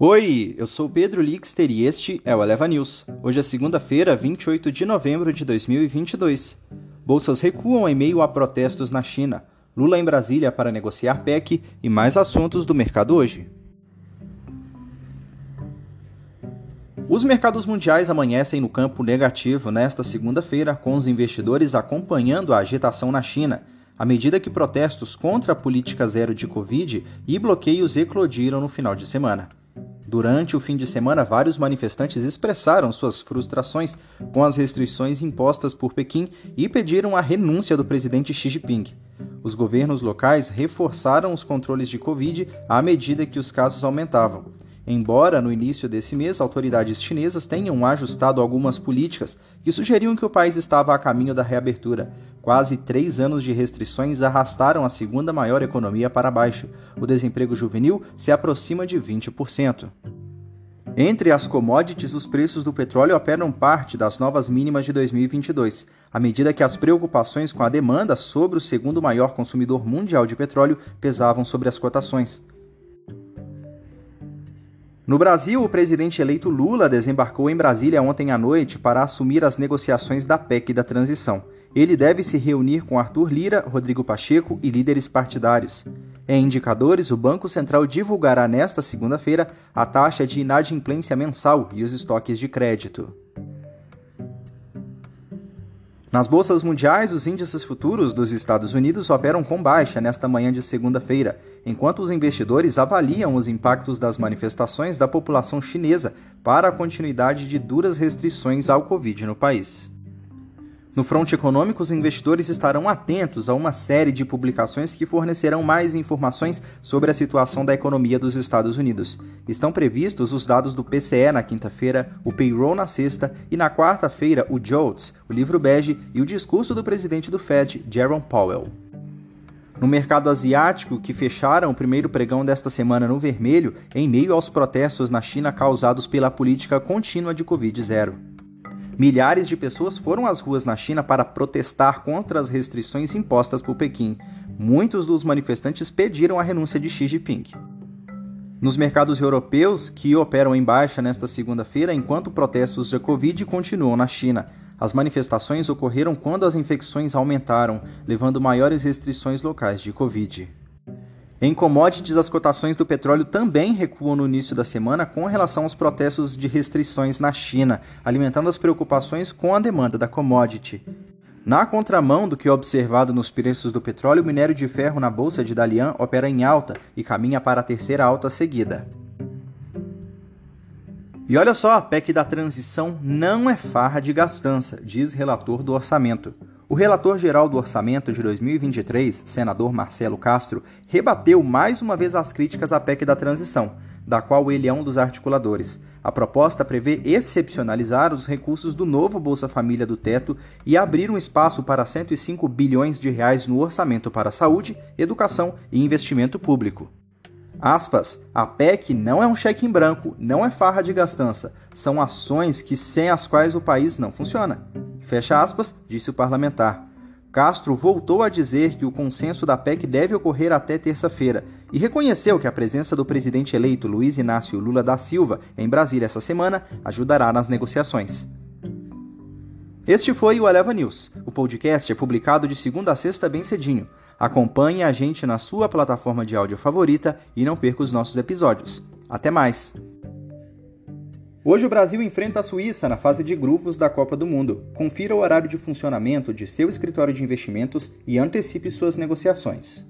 Oi, eu sou Pedro Lixter e este é o Eleva News. Hoje é segunda-feira, 28 de novembro de 2022. Bolsas recuam em meio a protestos na China. Lula em Brasília para negociar PEC e mais assuntos do mercado hoje. Os mercados mundiais amanhecem no campo negativo nesta segunda-feira, com os investidores acompanhando a agitação na China, à medida que protestos contra a política zero de Covid e bloqueios eclodiram no final de semana. Durante o fim de semana, vários manifestantes expressaram suas frustrações com as restrições impostas por Pequim e pediram a renúncia do presidente Xi Jinping. Os governos locais reforçaram os controles de Covid à medida que os casos aumentavam. Embora no início desse mês autoridades chinesas tenham ajustado algumas políticas que sugeriam que o país estava a caminho da reabertura, quase três anos de restrições arrastaram a segunda maior economia para baixo. O desemprego juvenil se aproxima de 20%. Entre as commodities, os preços do petróleo operam parte das novas mínimas de 2022, à medida que as preocupações com a demanda sobre o segundo maior consumidor mundial de petróleo pesavam sobre as cotações. No Brasil, o presidente eleito Lula desembarcou em Brasília ontem à noite para assumir as negociações da PEC da transição. Ele deve se reunir com Arthur Lira, Rodrigo Pacheco e líderes partidários. Em indicadores, o Banco Central divulgará nesta segunda-feira a taxa de inadimplência mensal e os estoques de crédito. Nas bolsas mundiais, os índices futuros dos Estados Unidos operam com baixa nesta manhã de segunda-feira, enquanto os investidores avaliam os impactos das manifestações da população chinesa para a continuidade de duras restrições ao Covid no país. No fronte econômico, os investidores estarão atentos a uma série de publicações que fornecerão mais informações sobre a situação da economia dos Estados Unidos. Estão previstos os dados do PCE na quinta-feira, o payroll na sexta e na quarta-feira o JOLTS, o livro bege e o discurso do presidente do Fed, Jerome Powell. No mercado asiático, que fecharam o primeiro pregão desta semana no vermelho, em meio aos protestos na China causados pela política contínua de Covid-0. Milhares de pessoas foram às ruas na China para protestar contra as restrições impostas por Pequim. Muitos dos manifestantes pediram a renúncia de Xi Jinping. Nos mercados europeus, que operam em baixa nesta segunda-feira, enquanto protestos de Covid continuam na China. As manifestações ocorreram quando as infecções aumentaram, levando maiores restrições locais de Covid. Em commodities, as cotações do petróleo também recuam no início da semana com relação aos protestos de restrições na China, alimentando as preocupações com a demanda da commodity. Na contramão do que é observado nos preços do petróleo, o minério de ferro na bolsa de Dalian opera em alta e caminha para a terceira alta seguida. E olha só, a PEC da transição não é farra de gastança, diz relator do orçamento. O relator-geral do orçamento de 2023, senador Marcelo Castro, rebateu mais uma vez as críticas à PEC da transição, da qual ele é um dos articuladores. A proposta prevê excepcionalizar os recursos do novo Bolsa Família do teto e abrir um espaço para 105 bilhões de reais no orçamento para saúde, educação e investimento público. Aspas, a PEC não é um cheque em branco, não é farra de gastança, são ações que sem as quais o país não funciona. Fecha aspas, disse o parlamentar. Castro voltou a dizer que o consenso da PEC deve ocorrer até terça-feira e reconheceu que a presença do presidente eleito Luiz Inácio Lula da Silva em Brasília essa semana ajudará nas negociações. Este foi o Eleva News. O podcast é publicado de segunda a sexta bem cedinho. Acompanhe a gente na sua plataforma de áudio favorita e não perca os nossos episódios. Até mais! Hoje o Brasil enfrenta a Suíça na fase de grupos da Copa do Mundo. Confira o horário de funcionamento de seu escritório de investimentos e antecipe suas negociações.